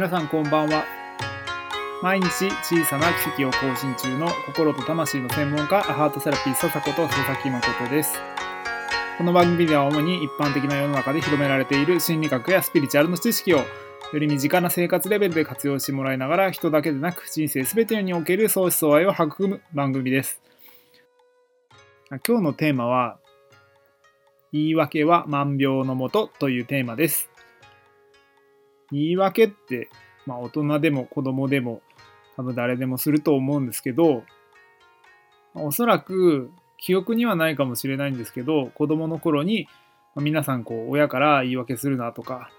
皆さんこんばんは。毎日小さな奇跡を更新中の心と魂の専門家アハートセラピー笹子と佐々木誠です。この番組では主に一般的な世の中で広められている心理学やスピリチュアルの知識をより身近な生活レベルで活用してもらいながら人だけでなく人生全てにおける相思相愛を育む番組です。今日のテーマは言い訳は万病のもとというテーマです。言い訳って、まあ、大人でも子供でも多分誰でもすると思うんですけど、まおそらく記憶にはないかもしれないんですけど、子供の頃に、ま、皆さんこう親から言い訳するなとか、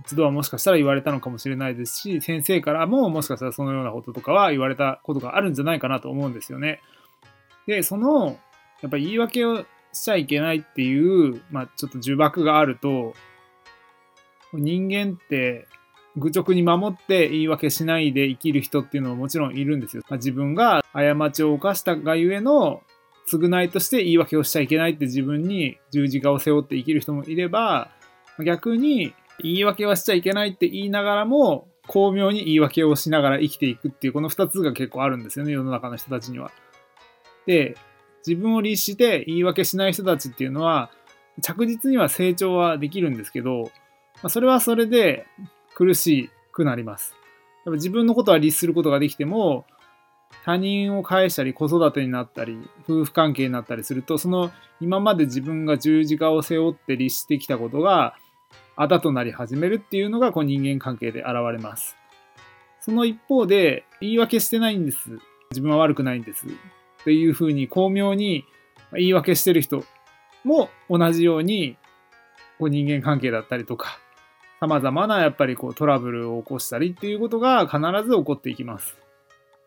一度はもしかしたら言われたのかもしれないですし、先生からももしかしたらそのようなこととかは言われたことがあるんじゃないかなと思うんですよね。で、その、やっぱり言い訳をしちゃいけないっていう、まあちょっと呪縛があると、人間って愚直に守って言い訳しないで生きる人っていうのはもちろんいるんですよ。まあ、自分が過ちを犯したがゆえの償いとして言い訳をしちゃいけないって自分に十字架を背負って生きる人もいれば、逆に言い訳はしちゃいけないって言いながらも、巧妙に言い訳をしながら生きていくっていうこの二つが結構あるんですよね、世の中の人たちには。で、自分を律して言い訳しない人たちっていうのは、着実には成長はできるんですけど、まあ、それはそれで苦しくなります。やっぱ自分のことは律することができても、他人を返したり子育てになったり夫婦関係になったりするとその今まで自分が十字架を背負って律してきたことがあだとなり始めるっていうのがこう人間関係で現れます。その一方で言い訳してないんです。自分は悪くないんです。っていうふうに巧妙に言い訳してる人も同じようにこう人間関係だったりとか様々なやっぱりこうトラブルを起こしたりっていうことが必ず起こっていきます。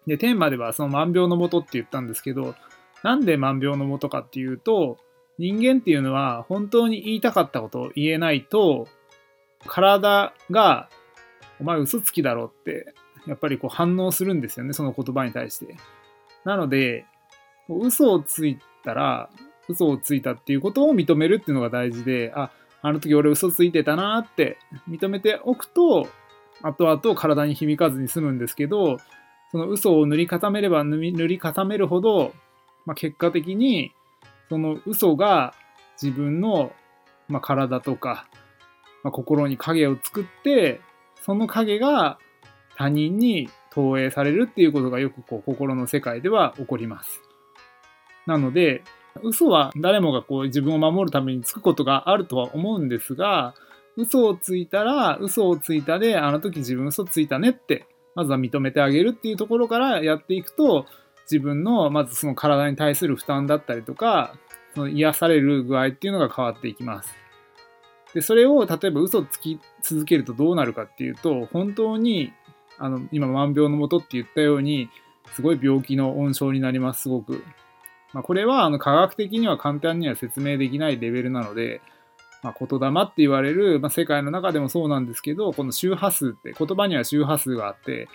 で、テーマではその万病のもとって言ったんですけど、なんで万病のもとかっていうと、人間っていうのは本当に言いたかったことを言えないと、体が、お前嘘つきだろって、やっぱりこう反応するんですよね、その言葉に対して。なので、嘘をついたら、嘘をついたっていうことを認めるっていうのが大事で、あ、あの時俺嘘ついてたなって認めておくと、後々体に響かずに済むんですけど、その嘘を塗り固めれば塗り固めるほど、まあ、結果的にその嘘が自分の、まあ、体とか、まあ、心に影を作ってその影が他人に投影されるっていうことがよくこう心の世界では起こります。なので嘘は誰もがこう自分を守るためにつくことがあるとは思うんですが、嘘をついたら、嘘をついたで、あの時自分嘘ついたねって、まずは認めてあげるっていうところからやっていくと、自分の、まずその体に対する負担だったりとか、その癒される具合っていうのが変わっていきます。で、それを例えば嘘つき続けるとどうなるかっていうと、本当に、あの、今万病のもとって言ったように、すごい病気の温床になります、すごく。まあ、これはあの科学的には簡単には説明できないレベルなので、まあ、言霊って言われる、まあ、世界の中でもそうなんですけど、この周波数って、言葉には周波数があって、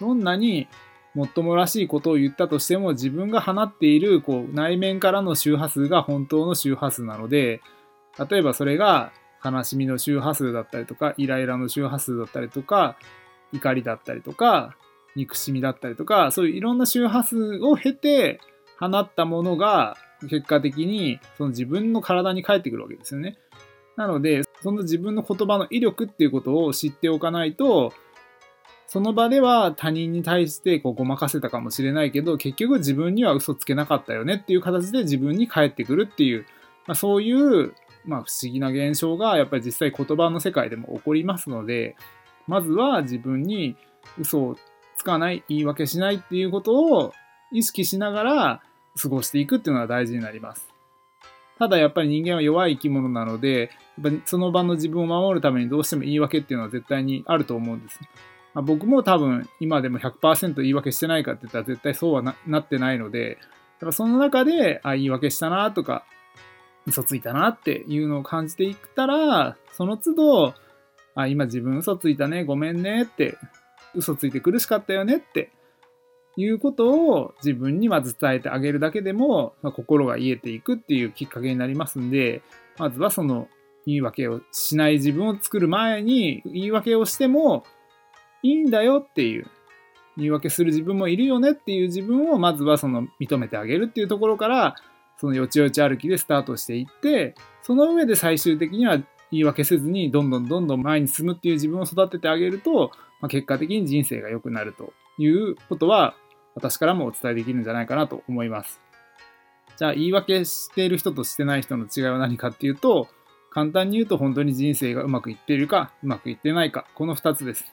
どんなにもっともらしいことを言ったとしても、自分が放っているこう内面からの周波数が本当の周波数なので、例えばそれが悲しみの周波数だったりとか、イライラの周波数だったりとか、怒りだったりとか、憎しみだったりとか、そういういろんな周波数を経て、放ったものが結果的にその自分の体に返ってくるわけですよね。なので、その自分の言葉の威力っていうことを知っておかないと、その場では他人に対してこうごまかせたかもしれないけど、結局自分には嘘つけなかったよねっていう形で自分に返ってくるっていう、まあ、そういう、まあ、不思議な現象がやっぱり実際言葉の世界でも起こりますので、まずは自分に嘘をつかない、言い訳しないっていうことを意識しながら、過ごしていくっていうのは大事になります。ただやっぱり人間は弱い生き物なので、やっぱりその場の自分を守るためにどうしても言い訳っていうのは絶対にあると思うんです。まあ、僕も多分今でも100%言い訳してないかって言ったら絶対そうはなってないので、だからその中で、あ、言い訳したなとか、嘘ついたなっていうのを感じていったら、その都度、あ、今自分嘘ついたね、ごめんねって、嘘ついて苦しかったよねっていうことを自分にまず伝えてあげるだけでも、まあ、心が癒えていくっていうきっかけになりますんで、まずはその言い訳をしない自分を作る前に言い訳をしても、いいんだよっていう、言い訳する自分もいるよねっていう自分をまずはその認めてあげるっていうところから、そのよちよち歩きでスタートしていって、その上で最終的には言い訳せずにどんどんどんどん前に進むっていう自分を育ててあげると、まあ、結果的に人生が良くなるということは私からもお伝えできるんじゃないかなと思います。じゃあ言い訳している人としてない人の違いは何かっていうと、簡単に言うと本当に人生がうまくいっているか、うまくいってないか、この2つです。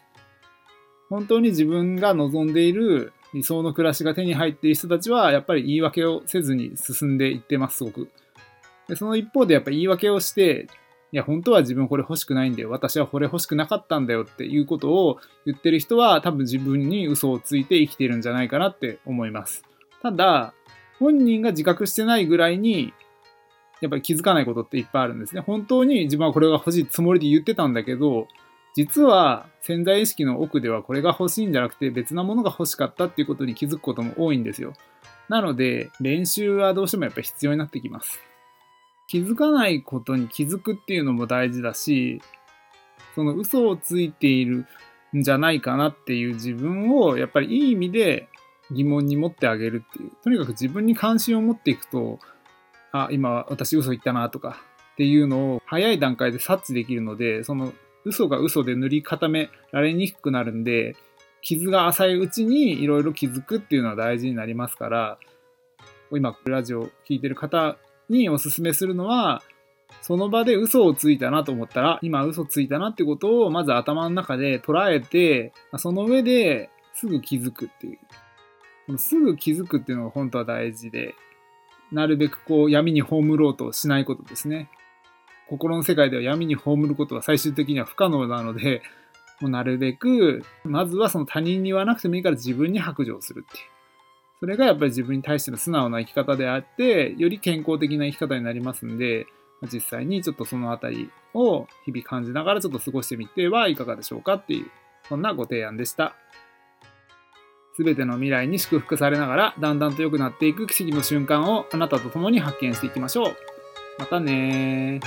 本当に自分が望んでいる理想の暮らしが手に入っている人たちは、やっぱり言い訳をせずに進んでいってます、すごく。でその一方でやっぱ言い訳をして、いや、本当は自分これ欲しくないんだよ。私はこれ欲しくなかったんだよっていうことを言ってる人は多分自分に嘘をついて生きてるんじゃないかなって思います。ただ、本人が自覚してないぐらいに、やっぱり気づかないことっていっぱいあるんですね。本当に自分はこれが欲しいつもりで言ってたんだけど、実は潜在意識の奥ではこれが欲しいんじゃなくて別なものが欲しかったっていうことに気づくことも多いんですよ。なので、練習はどうしてもやっぱり必要になってきます。気づかないことに気づくっていうのも大事だし、その嘘をついているんじゃないかなっていう自分をやっぱりいい意味で疑問に持ってあげるっていう。とにかく自分に関心を持っていくと、あ、今私嘘言ったなとかっていうのを早い段階で察知できるので、その嘘が嘘で塗り固められにくくなるんで、傷が浅いうちにいろいろ気づくっていうのは大事になりますから、今、ラジオを聴いてる方におすすめするのは、その場で嘘をついたなと思ったら、今嘘ついたなってことをまず頭の中で捉えて、その上ですぐ気づくっていうこの。すぐ気づくっていうのが本当は大事で、なるべくこう闇に葬ろうとしないことですね。心の世界では闇に葬ることは最終的には不可能なので、もうなるべく、まずはその他人に言わなくてもいいから自分に白状するっていう。それがやっぱり自分に対しての素直な生き方であって、より健康的な生き方になりますんで、実際にちょっとそのあたりを日々感じながらちょっと過ごしてみてはいかがでしょうかっていう、そんなご提案でした。すべての未来に祝福されながら、だんだんと良くなっていく奇跡の瞬間をあなたと共に発見していきましょう。またね。